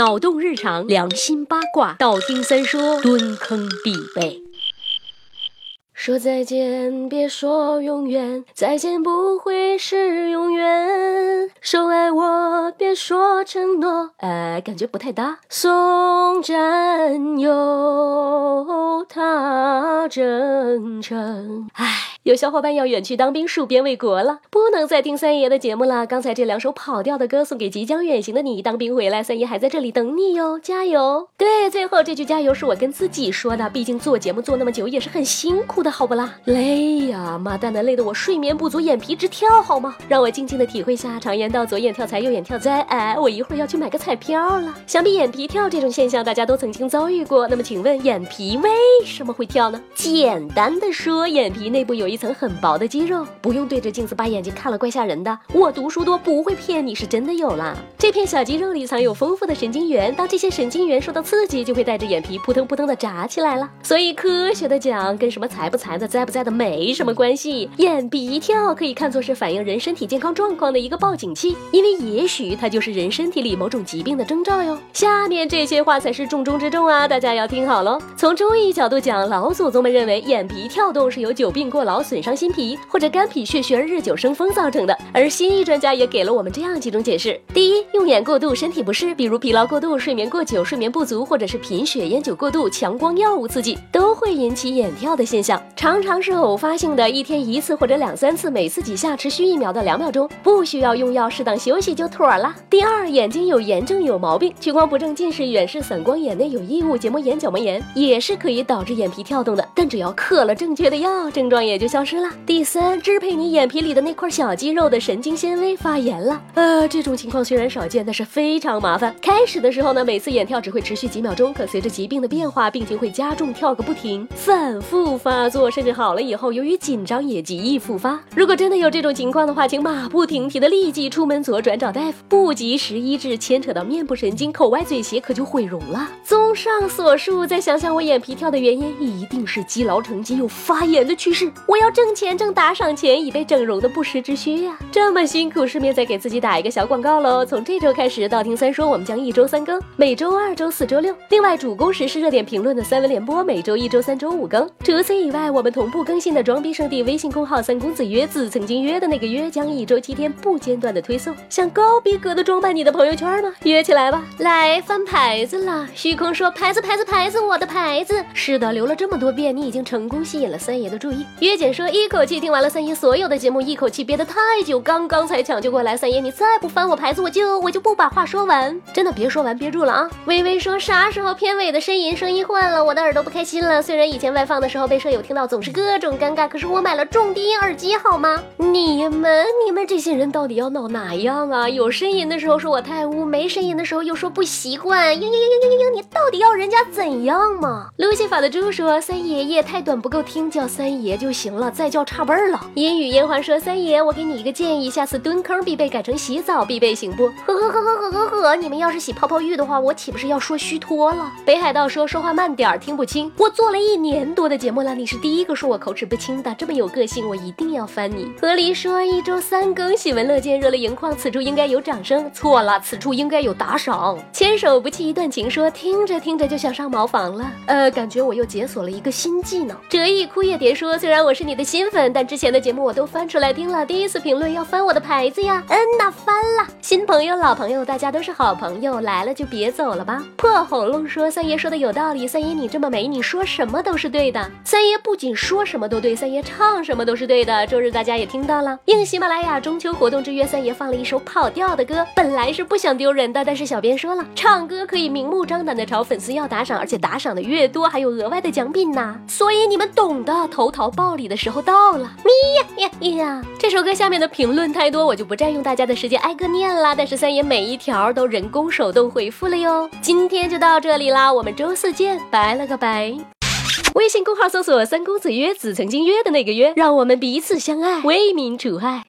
脑洞日常，良心八卦，道听三说，蹲坑必备。说再见，别说永远，再见不会是永远。说爱我，别说承诺，哎，感觉不太搭。送战友，他真诚。哎，有小伙伴要远去当兵，戍边卫国了，不能再听三爷的节目了。刚才这两首跑调的歌送给即将远行的你，当兵回来，三爷还在这里等你哟，加油！对，最后这句加油是我跟自己说的，毕竟做节目做那么久也是很辛苦的。好不啦？累呀，妈蛋的，累得我睡眠不足，眼皮直跳，好吗？让我静静的体会下，常言道左眼跳财，右眼跳灾。哎，我一会儿要去买个彩票了。想必眼皮跳这种现象，大家都曾经遭遇过。那么，请问眼皮为什么会跳呢？简单的说，眼皮内部有一层很薄的肌肉，不用对着镜子把眼睛看了，怪吓人的。我读书多，不会骗你，是真的有啦。这片小肌肉里藏有丰富的神经元，当这些神经元受到刺激，就会带着眼皮扑腾扑腾的眨起来了。所以科学的讲，跟什么财不？孩子在不在的没什么关系，眼皮跳可以看作是反映人身体健康状况的一个报警器，因为也许它就是人身体里某种疾病的征兆哟。下面这些话才是重中之重啊，大家要听好喽。从中医角度讲，老祖宗们认为眼皮跳动是由久病过劳损伤心脾或者肝脾血虚日久生风造成的，而西医专家也给了我们这样几种解释：第一，用眼过度身体不适，比如疲劳过度、睡眠过久、睡眠不足，或者是贫血、烟酒过度、强光药物刺激，都会引起眼跳的现象。常常是偶发性的，一天一次或者两三次，每次几下，持续一秒到两秒钟，不需要用药，适当休息就妥了。第二，眼睛有炎症有毛病，屈光不正、近视、远视、散光，眼内有异物、结膜炎、角膜炎，也是可以导致眼皮跳动的。但只要嗑了正确的药，症状也就消失了。第三，支配你眼皮里的那块小肌肉的神经纤维发炎了。呃，这种情况虽然少见，但是非常麻烦。开始的时候呢，每次眼跳只会持续几秒钟，可随着疾病的变化，病情会加重，跳个不停，反复发作，甚至好。了以后，由于紧张也极易复发。如果真的有这种情况的话，请马不停蹄的立即出门左转找大夫。不及时医治，牵扯到面部神经，口歪嘴斜，可就毁容了。综上所述，再想想我眼皮跳的原因，一定是积劳成疾，有发炎的趋势。我要挣钱挣打赏钱，以备整容的不时之需呀。这么辛苦，顺便再给自己打一个小广告喽。从这周开始，道听三说我们将一周三更，每周二、周四、周六。另外，主攻时事热点评论的三文联播，每周一周三、周五更。除此以外，我们同步。更新的装逼圣地微信公号三公子约子曾经约的那个约，将一周七天不间断的推送。想高逼格的装扮你的朋友圈吗？约 起来吧！来翻牌子了。虚空说牌子牌子牌子，我的牌子。是的，留了这么多遍，你已经成功吸引了三爷的注意。约姐说一口气听完了三爷所有的节目，一口气憋得太久，刚刚才抢救过来。三爷你再不翻我牌子，我就我就不把话说完。真的别说完憋住了啊！微微说啥时候片尾的呻吟声音换了，我的耳朵不开心了。虽然以前外放的时候被舍友听到总是各种尴尬，可是我买了重低音耳机，好吗？你们你们这些人到底要闹哪样啊？有呻吟的时候说我太污，没呻吟的时候又说不习惯，嘤嘤嘤嘤嘤嘤，你到底要人家怎样嘛？路西法的猪说三爷爷太短不够听，叫三爷就行了，再叫差辈儿了。烟雨烟花说三爷，我给你一个建议，下次蹲坑必备改成洗澡必备行不？呵呵呵呵呵呵呵，你们要是洗泡泡浴的话，我岂不是要说虚脱了？北海道说说话慢点儿，听不清。我做了一年多的节目了，你是第一个说我口齿不清。的这么有个性，我一定要翻你。河狸说一周三更，喜闻乐见，热泪盈眶，此处应该有掌声。错了，此处应该有打赏。牵手不弃一段情，说听着听着就想上茅房了。呃，感觉我又解锁了一个新技能。折翼枯叶蝶说，虽然我是你的新粉，但之前的节目我都翻出来听了。第一次评论要翻我的牌子呀？嗯呐，翻了。新朋友老朋友，大家都是好朋友，来了就别走了吧。破喉咙说，三爷说的有道理。三爷你这么美，你说什么都是对的。三爷不仅说什么都对。三爷唱什么都是对的。周日大家也听到了，应喜马拉雅中秋活动之约，三爷放了一首跑调的歌。本来是不想丢人的，但是小编说了，唱歌可以明目张胆的朝粉丝要打赏，而且打赏的越多，还有额外的奖品呢。所以你们懂的，投桃报李的时候到了。咪呀呀呀！这首歌下面的评论太多，我就不占用大家的时间挨个念了。但是三爷每一条都人工手动回复了哟。今天就到这里啦，我们周四见，拜了个拜。微信公号搜索“三公子约子”，曾经约的那个约，让我们彼此相爱，为民除害。